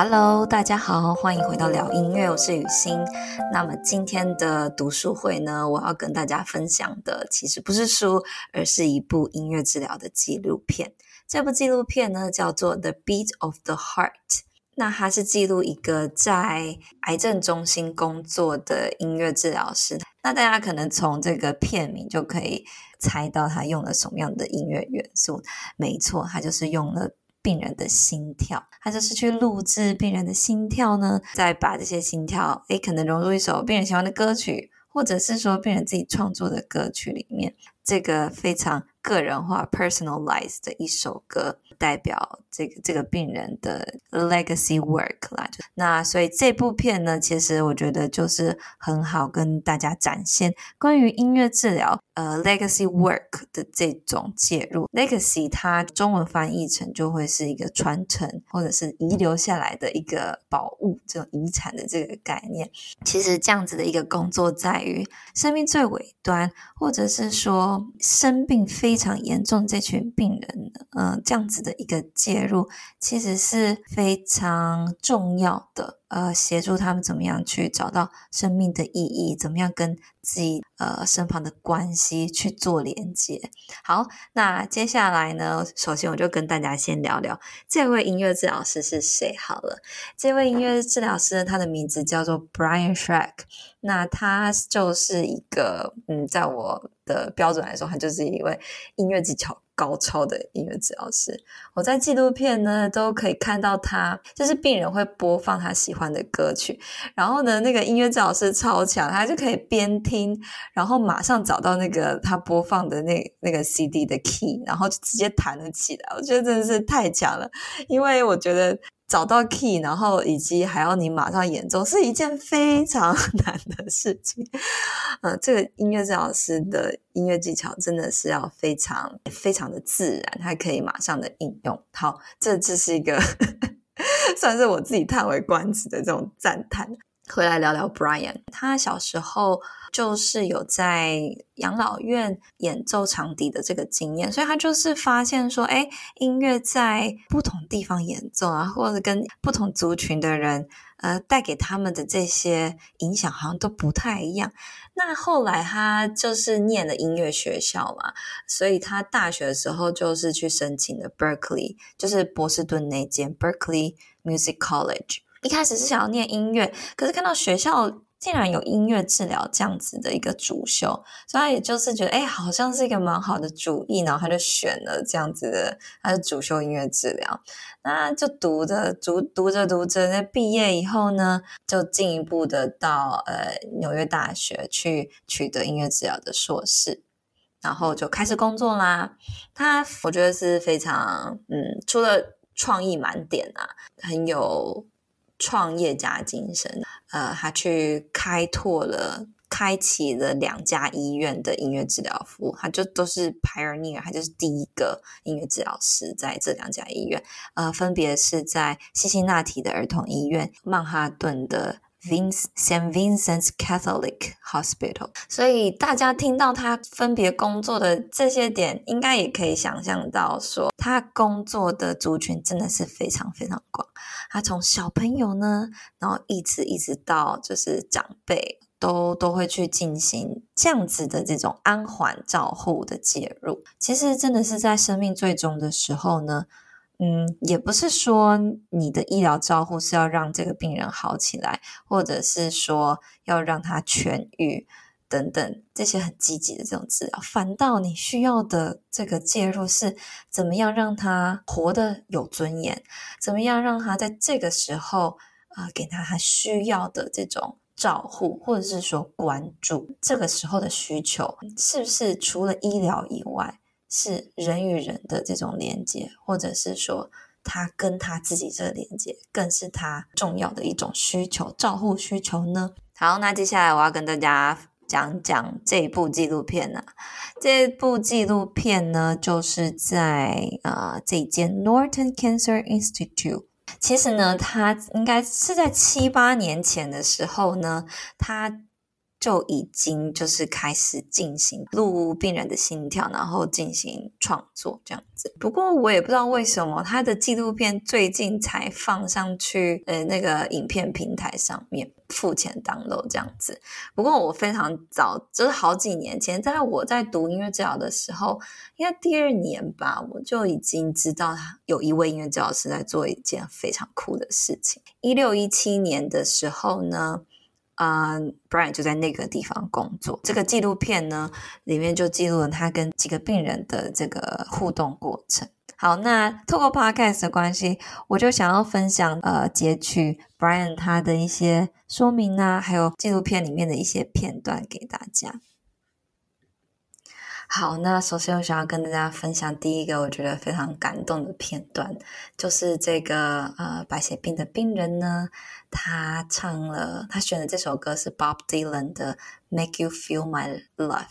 Hello，大家好，欢迎回到聊音乐，我是雨欣。那么今天的读书会呢，我要跟大家分享的其实不是书，而是一部音乐治疗的纪录片。这部纪录片呢叫做《The Beat of the Heart》，那它是记录一个在癌症中心工作的音乐治疗师。那大家可能从这个片名就可以猜到他用了什么样的音乐元素。没错，他就是用了。病人的心跳，他就是去录制病人的心跳呢，再把这些心跳，诶，可能融入一首病人喜欢的歌曲，或者是说病人自己创作的歌曲里面，这个非常个人化 （personalized） 的一首歌。代表这个这个病人的 legacy work 啦，那所以这部片呢，其实我觉得就是很好跟大家展现关于音乐治疗呃 legacy work 的这种介入。legacy 它中文翻译成就会是一个传承或者是遗留下来的一个宝物，这种遗产的这个概念。其实这样子的一个工作，在于生命最尾端，或者是说生病非常严重这群病人，嗯、这样子的。的一个介入其实是非常重要的，呃，协助他们怎么样去找到生命的意义，怎么样跟自己呃身旁的关系去做连接。好，那接下来呢，首先我就跟大家先聊聊这位音乐治疗师是谁好了。这位音乐治疗师，他的名字叫做 Brian Shrek，那他就是一个嗯，在我的标准来说，他就是一位音乐技巧高超的音乐治疗师，我在纪录片呢都可以看到他，就是病人会播放他喜欢的歌曲，然后呢，那个音乐治疗师超强，他就可以边听，然后马上找到那个他播放的那那个 CD 的 key，然后就直接弹了起来。我觉得真的是太强了，因为我觉得。找到 key，然后以及还要你马上演奏，是一件非常 难的事情。嗯，这个音乐治疗师的音乐技巧真的是要非常非常的自然，还可以马上的应用。好，这这是一个 算是我自己叹为观止的这种赞叹。回来聊聊 Brian，他小时候就是有在养老院演奏长笛的这个经验，所以他就是发现说，哎，音乐在不同地方演奏啊，或者跟不同族群的人，呃，带给他们的这些影响好像都不太一样。那后来他就是念了音乐学校嘛，所以他大学的时候就是去申请了 Berkeley，就是波士顿那间 Berkeley Music College。一开始是想要念音乐，可是看到学校竟然有音乐治疗这样子的一个主修，所以他也就是觉得，哎，好像是一个蛮好的主意，然后他就选了这样子的，他是主修音乐治疗。那就读着读读着读着，那毕业以后呢，就进一步的到呃纽约大学去取得音乐治疗的硕士，然后就开始工作啦。他我觉得是非常嗯，除了创意满点啊，很有。创业家精神，呃，他去开拓了、开启了两家医院的音乐治疗服务，他就都是 pioneer，他就是第一个音乐治疗师在这两家医院，呃，分别是在西辛纳提的儿童医院、曼哈顿的。Vince Saint Vincent's Catholic Hospital，所以大家听到他分别工作的这些点，应该也可以想象到，说他工作的族群真的是非常非常广。他从小朋友呢，然后一直一直到就是长辈，都都会去进行这样子的这种安缓照护的介入。其实真的是在生命最终的时候呢。嗯，也不是说你的医疗照护是要让这个病人好起来，或者是说要让他痊愈等等这些很积极的这种治疗，反倒你需要的这个介入是怎么样让他活得有尊严，怎么样让他在这个时候啊、给他他需要的这种照护，或者是说关注，这个时候的需求是不是除了医疗以外？是人与人的这种连接，或者是说他跟他自己这个连接，更是他重要的一种需求，照护需求呢？好，那接下来我要跟大家讲讲这部纪录片啊。这部纪录片呢，就是在呃这间 Norton Cancer Institute。其实呢，他应该是在七八年前的时候呢，他。就已经就是开始进行录病人的心跳，然后进行创作这样子。不过我也不知道为什么他的纪录片最近才放上去，呃，那个影片平台上面付钱 download 这样子。不过我非常早，就是好几年前，在我在读音乐治疗的时候，应该第二年吧，我就已经知道有一位音乐治疗师在做一件非常酷的事情。一六一七年的时候呢。啊、，Brian 就在那个地方工作。这个纪录片呢，里面就记录了他跟几个病人的这个互动过程。好，那透过 Podcast 的关系，我就想要分享呃截取 Brian 他的一些说明啊，还有纪录片里面的一些片段给大家。好，那首先我想要跟大家分享第一个我觉得非常感动的片段，就是这个呃白血病的病人呢，他唱了，他选的这首歌是 Bob Dylan 的《Make You Feel My Love》。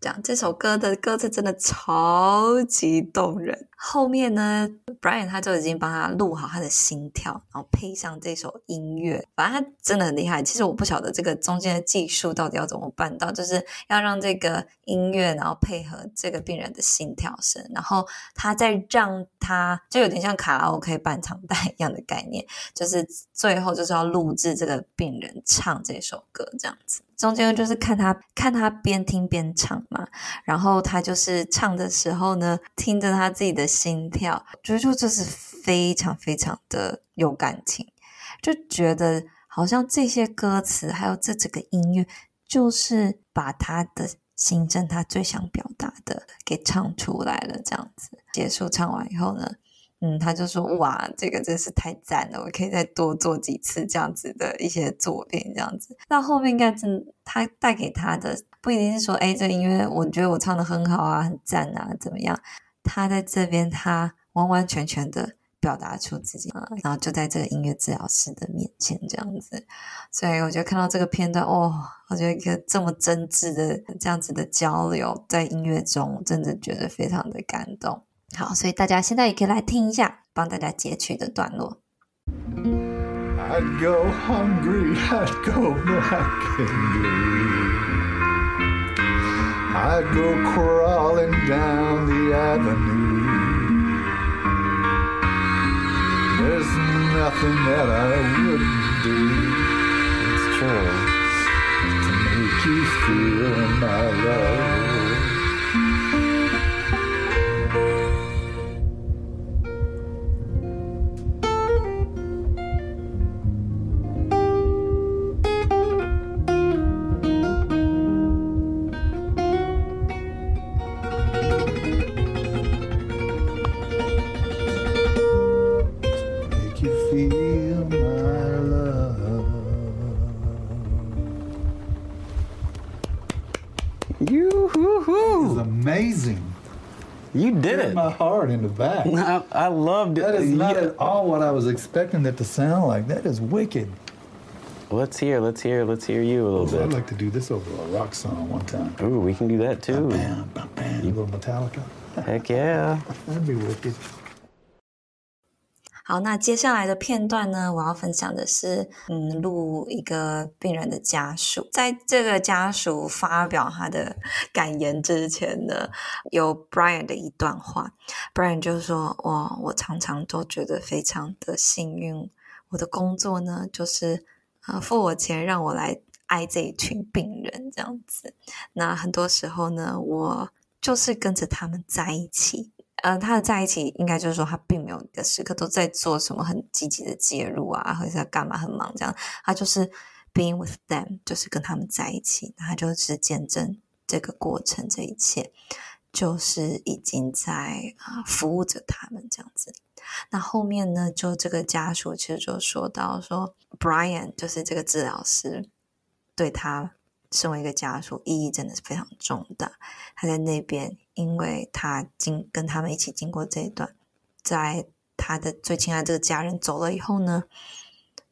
这样这首歌的歌词真的超级动人。后面呢，Brian 他就已经帮他录好他的心跳，然后配上这首音乐，反正他真的很厉害。其实我不晓得这个中间的技术到底要怎么办到，就是要让这个音乐，然后配合这个病人的心跳声，然后他再让他就有点像卡拉 OK 伴唱带一样的概念，就是最后就是要录制这个病人唱这首歌这样子。中间就是看他看他边听边唱嘛，然后他就是唱的时候呢，听着他自己的心跳，觉得就就是非常非常的有感情，就觉得好像这些歌词还有这这个音乐，就是把他的心声，他最想表达的给唱出来了，这样子。结束唱完以后呢，嗯，他就说：“哇，这个真是太赞了！我可以再多做几次这样子的一些作品，这样子。那后面应该真，他带给他的不一定是说，哎，这音乐我觉得我唱得很好啊，很赞啊，怎么样？他在这边，他完完全全的表达出自己啊，然后就在这个音乐治疗师的面前这样子。所以我觉得看到这个片段，哦，我觉得一个这么真挚的这样子的交流，在音乐中，真的觉得非常的感动。”好，所以大家现在也可以来听一下，帮大家截取的段落。I'd go hungry, I'd go black and blue. I'd go crawling down the avenue. There's nothing that I wouldn't do. It's true. To make you feel my love. You did it. My heart in the back. I, I loved it. That is not yeah. at all what I was expecting it to sound like. That is wicked. Let's hear, let's hear, let's hear you a little bit. I'd like to do this over a rock song one time. Ooh, we can do that too. Bam, bam, bam. A little Metallica. Heck yeah. That'd be wicked. 好，那接下来的片段呢，我要分享的是，嗯，录一个病人的家属，在这个家属发表他的 感言之前呢，有 Brian 的一段话，Brian 就说：“哇，我常常都觉得非常的幸运，我的工作呢，就是啊，付我钱让我来爱这一群病人这样子。那很多时候呢，我就是跟着他们在一起。”嗯、呃，他的在一起，应该就是说他并没有一个时刻都在做什么很积极的介入啊，或者是干嘛很忙这样。他就是 being with them，就是跟他们在一起，他就是见证这个过程，这一切就是已经在啊、服务着他们这样子。那后面呢，就这个家属其实就说到说，Brian 就是这个治疗师对他。身为一个家属，意义真的是非常重大。他在那边，因为他经跟他们一起经过这一段，在他的最亲爱的这个家人走了以后呢，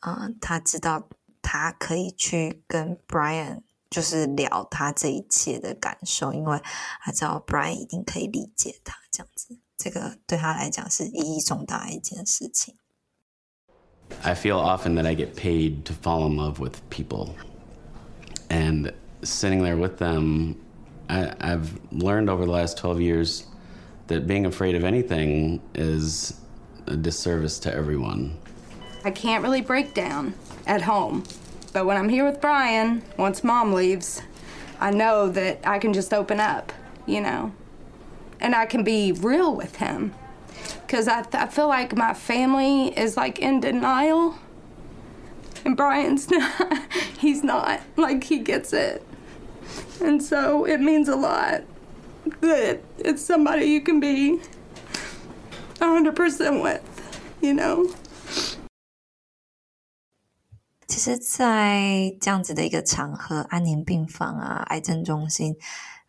啊、呃，他知道他可以去跟 Brian 就是聊他这一切的感受，因为他知道 Brian 一定可以理解他这样子。这个对他来讲是意义重大的一件事情。I feel often that I get paid to fall in love with people. And sitting there with them, I, I've learned over the last 12 years that being afraid of anything is a disservice to everyone. I can't really break down at home. But when I'm here with Brian, once mom leaves, I know that I can just open up, you know, and I can be real with him. Because I, I feel like my family is like in denial. And Brian's not, he's not. Like, he gets it. And so it means a lot that it's somebody you can be 100% with, you know? 其实，在这样子的一个场合，安宁病房啊，癌症中心，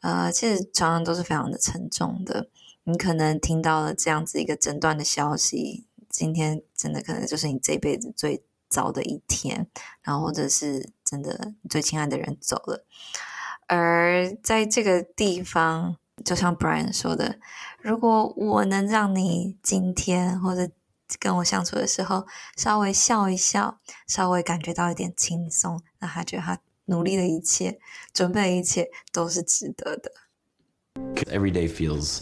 呃，其实常常都是非常的沉重的。你可能听到了这样子一个诊断的消息，今天真的可能就是你这辈子最糟的一天，然后或者是真的最亲爱的人走了。而在这个地方，就像 Brian 说的，如果我能让你今天或者跟我相处的时候，稍微笑一笑，稍微感觉到一点轻松，那他觉得他努力的一切，准备的一切都是值得的。Every day feels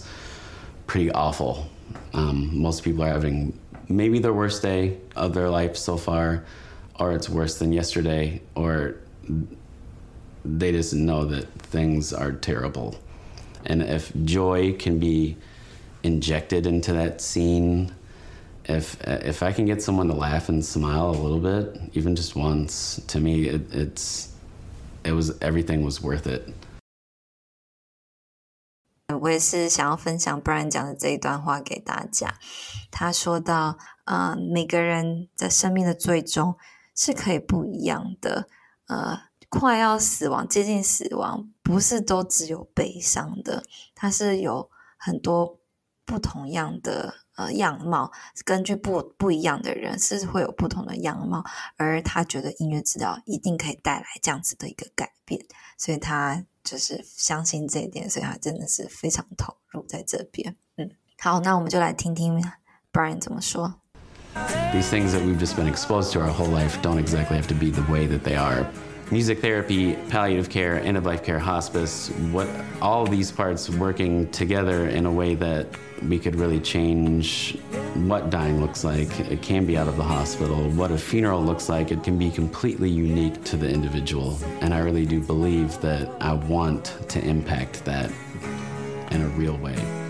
pretty awful. Um, most people are having maybe their worst day of their life so far, or it's worse than yesterday, or they just know that things are terrible. And if joy can be injected into that scene, if if I can get someone to laugh and smile a little bit, even just once, to me, it, it's it was everything was worth it. 我也是想要分享 Brian 讲的这一段话给大家。他说到，呃，每个人在生命的最终是可以不一样的。呃， 快要死亡、接近死亡，不是都只有悲伤的，它是有很多不同样的。呃，样貌根据不不一样的人是会有不同的样貌，而他觉得音乐治疗一定可以带来这样子的一个改变，所以他就是相信这一点，所以他真的是非常投入在这边。嗯，好，那我们就来听听 Brian 怎么说。These things that we've just been exposed to our whole life don't exactly have to be the way that they are. Music therapy, palliative care, end of life care, hospice, what all these parts working together in a way that we could really change what dying looks like. It can be out of the hospital. What a funeral looks like, it can be completely unique to the individual. And I really do believe that I want to impact that in a real way.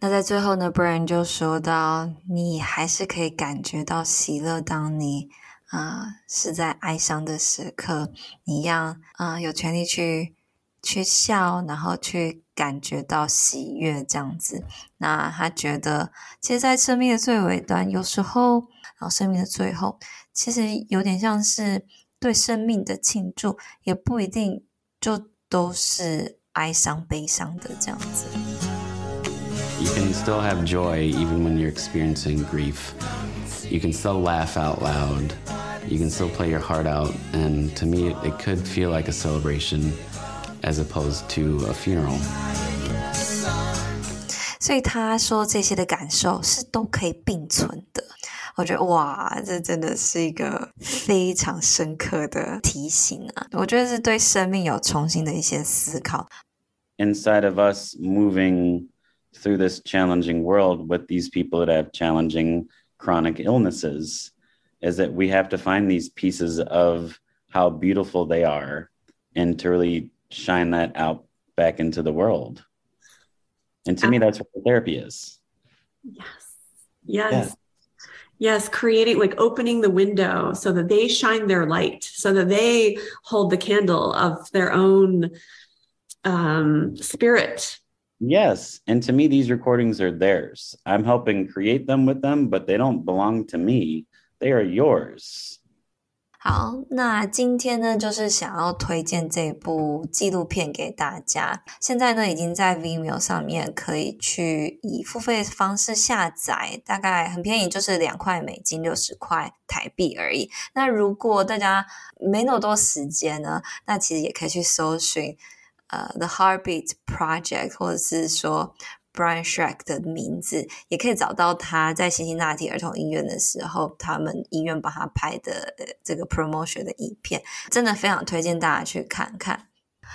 那在最后呢，Brian 就说到，你还是可以感觉到喜乐，当你啊、是在哀伤的时刻，你一样啊、有权利去去笑，然后去感觉到喜悦这样子。那他觉得，其实，在生命的最尾端，有时候，然后生命的最后，其实有点像是对生命的庆祝，也不一定就都是哀伤、悲伤的这样子。You can still have joy even when you're experiencing grief. You can still laugh out loud. You can still play your heart out. And to me, it, it could feel like a celebration as opposed to a funeral. 所以他说这些的感受是都可以并存的。我觉得哇，这真的是一个非常深刻的提醒啊！我觉得是对生命有重新的一些思考。Inside of us moving through this challenging world with these people that have challenging chronic illnesses is that we have to find these pieces of how beautiful they are and to really shine that out back into the world. And to me, that's what therapy is. Yes. Yes. Yeah. Yes, creating like opening the window so that they shine their light, so that they hold the candle of their own um, spirit Yes. And to me, these recordings are theirs. I'm helping create them with them, but they don't belong to me. They are yours. 好，那今天呢，就是想要推荐这部纪录片给大家。现在呢，已经在 Vimeo 上面可以去以付费方式下载，大概很便宜，就是两块美金，六十块台币而已。那如果大家没那么多时间呢，那其实也可以去搜寻 呃 The Heartbeat Project，或者是说。Brian Shrek 的名字也可以找到他在辛辛那提儿童医院的时候，他们医院帮他拍的这个 promotion 的影片，真的非常推荐大家去看看。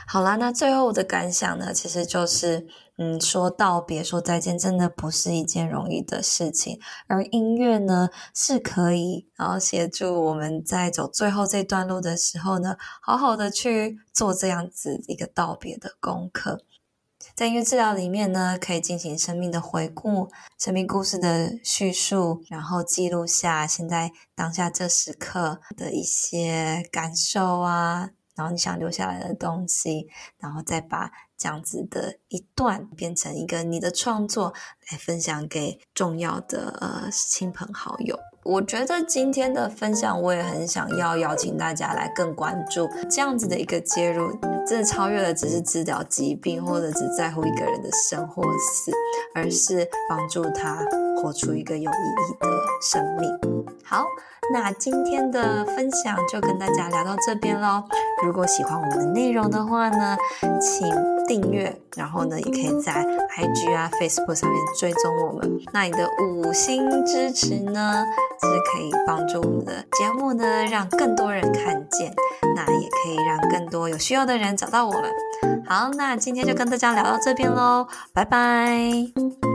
好啦，那最后的感想呢，其实就是，嗯，说道别、说再见，真的不是一件容易的事情，而音乐呢，是可以，然后协助我们在走最后这段路的时候呢，好好的去做这样子一个道别的功课。在音乐治疗里面呢，可以进行生命的回顾、生命故事的叙述，然后记录下现在当下这时刻的一些感受啊，然后你想留下来的东西，然后再把这样子的一段变成一个你的创作，来分享给重要的呃亲朋好友。我觉得今天的分享，我也很想要邀请大家来更关注这样子的一个介入，真的超越了只是治疗疾病或者只在乎一个人的生或死，而是帮助他活出一个有意义的生命。好，那今天的分享就跟大家聊到这边喽。如果喜欢我们的内容的话呢，请订阅，然后呢，也可以在 IG 啊、Facebook 上面追踪我们。那你的五星支持呢，就是可以帮助我们的节目呢，让更多人看见，那也可以让更多有需要的人找到我们。好，那今天就跟大家聊到这边喽，拜拜。